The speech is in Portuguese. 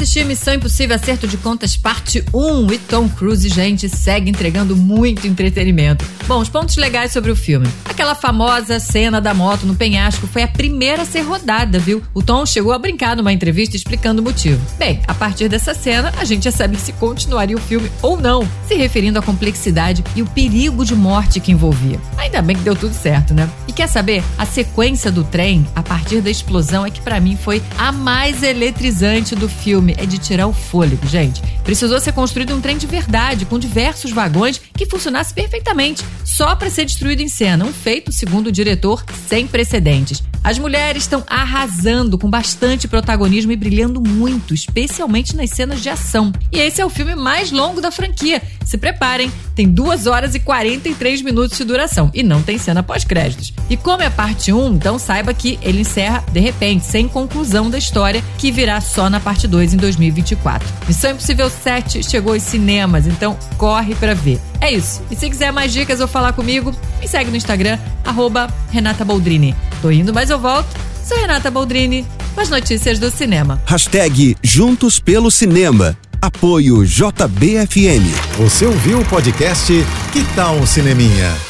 Assisti Missão Impossível Acerto de Contas Parte 1 e Tom Cruise, gente, segue entregando muito entretenimento. Bom, os pontos legais sobre o filme. Aquela famosa cena da moto no penhasco foi a primeira a ser rodada, viu? O Tom chegou a brincar numa entrevista explicando o motivo. Bem, a partir dessa cena, a gente já sabe se continuaria o filme ou não, se referindo à complexidade e o perigo de morte que envolvia. Ainda bem que deu tudo certo, né? E quer saber? A sequência do trem, a partir da explosão, é que para mim foi a mais eletrizante do filme. É de tirar o fôlego, gente. Precisou ser construído um trem de verdade, com diversos vagões que funcionasse perfeitamente, só para ser destruído em cena. Um feito, segundo o diretor, sem precedentes. As mulheres estão arrasando com bastante protagonismo e brilhando muito, especialmente nas cenas de ação. E esse é o filme mais longo da franquia. Se preparem, tem 2 horas e 43 minutos de duração e não tem cena pós-créditos. E como é parte 1, então saiba que ele encerra de repente, sem conclusão da história, que virá só na parte 2 em 2024. Missão Impossível 7 chegou aos cinemas, então corre para ver. É isso. E se quiser mais dicas ou falar comigo, me segue no Instagram, arroba Renata Boldrini. Tô indo, mas eu volto. Sou Renata Boldrini, com as notícias do cinema. Hashtag Juntos pelo Cinema. Apoio JBFM. Você ouviu o podcast Que Tal um Cineminha?